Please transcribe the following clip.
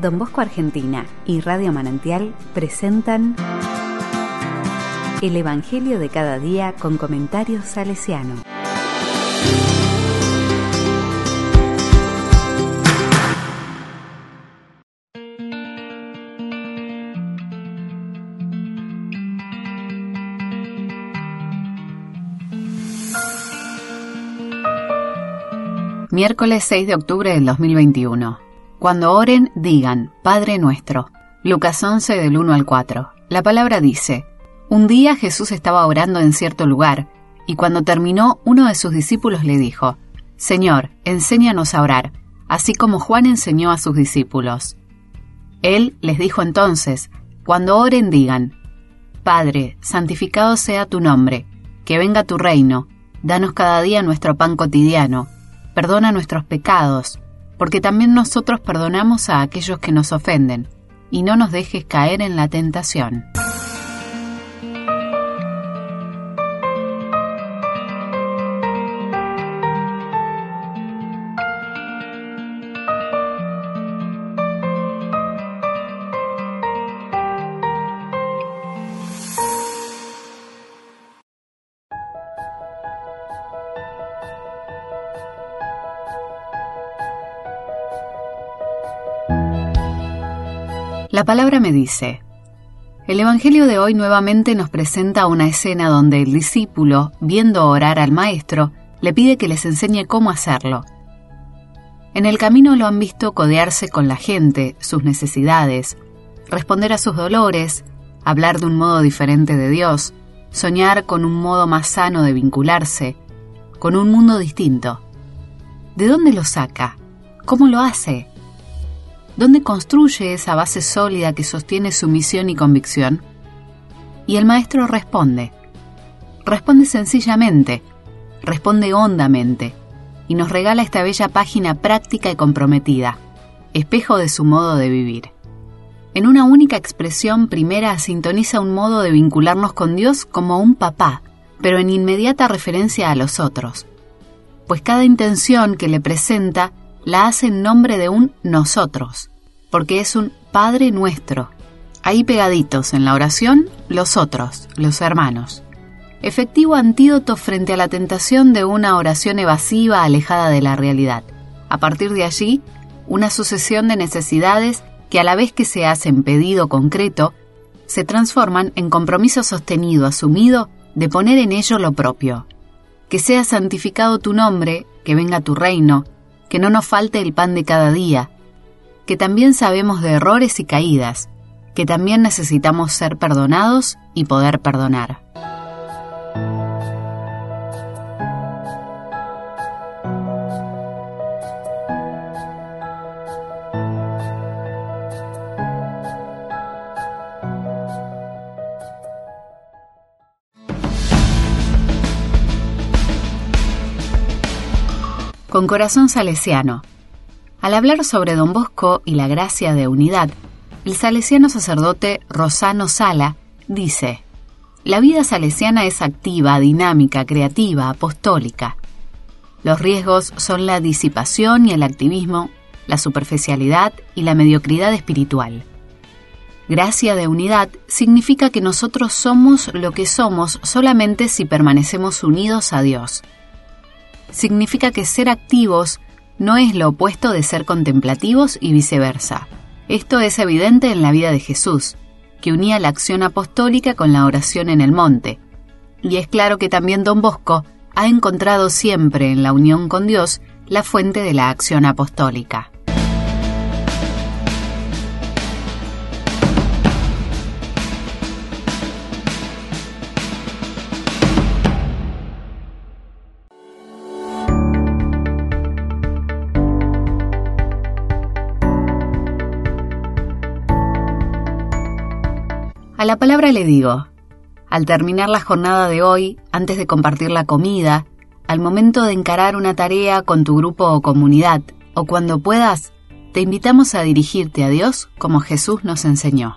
Don Bosco Argentina y Radio Manantial presentan El Evangelio de cada día con comentarios salesiano. Miércoles 6 de octubre del 2021. Cuando oren, digan, Padre nuestro. Lucas 11 del 1 al 4. La palabra dice, Un día Jesús estaba orando en cierto lugar, y cuando terminó, uno de sus discípulos le dijo, Señor, enséñanos a orar, así como Juan enseñó a sus discípulos. Él les dijo entonces, Cuando oren, digan, Padre, santificado sea tu nombre, que venga tu reino, danos cada día nuestro pan cotidiano, perdona nuestros pecados, porque también nosotros perdonamos a aquellos que nos ofenden, y no nos dejes caer en la tentación. La palabra me dice, el Evangelio de hoy nuevamente nos presenta una escena donde el discípulo, viendo orar al Maestro, le pide que les enseñe cómo hacerlo. En el camino lo han visto codearse con la gente, sus necesidades, responder a sus dolores, hablar de un modo diferente de Dios, soñar con un modo más sano de vincularse, con un mundo distinto. ¿De dónde lo saca? ¿Cómo lo hace? ¿Dónde construye esa base sólida que sostiene su misión y convicción? Y el maestro responde. Responde sencillamente, responde hondamente, y nos regala esta bella página práctica y comprometida, espejo de su modo de vivir. En una única expresión primera sintoniza un modo de vincularnos con Dios como un papá, pero en inmediata referencia a los otros, pues cada intención que le presenta la hace en nombre de un nosotros, porque es un Padre nuestro. Ahí pegaditos en la oración, los otros, los hermanos. Efectivo antídoto frente a la tentación de una oración evasiva alejada de la realidad. A partir de allí, una sucesión de necesidades que a la vez que se hacen pedido concreto, se transforman en compromiso sostenido, asumido, de poner en ello lo propio. Que sea santificado tu nombre, que venga tu reino, que no nos falte el pan de cada día, que también sabemos de errores y caídas, que también necesitamos ser perdonados y poder perdonar. Con corazón salesiano. Al hablar sobre don Bosco y la gracia de unidad, el salesiano sacerdote Rosano Sala dice, La vida salesiana es activa, dinámica, creativa, apostólica. Los riesgos son la disipación y el activismo, la superficialidad y la mediocridad espiritual. Gracia de unidad significa que nosotros somos lo que somos solamente si permanecemos unidos a Dios significa que ser activos no es lo opuesto de ser contemplativos y viceversa. Esto es evidente en la vida de Jesús, que unía la acción apostólica con la oración en el monte. Y es claro que también don Bosco ha encontrado siempre en la unión con Dios la fuente de la acción apostólica. A la palabra le digo, al terminar la jornada de hoy, antes de compartir la comida, al momento de encarar una tarea con tu grupo o comunidad, o cuando puedas, te invitamos a dirigirte a Dios como Jesús nos enseñó.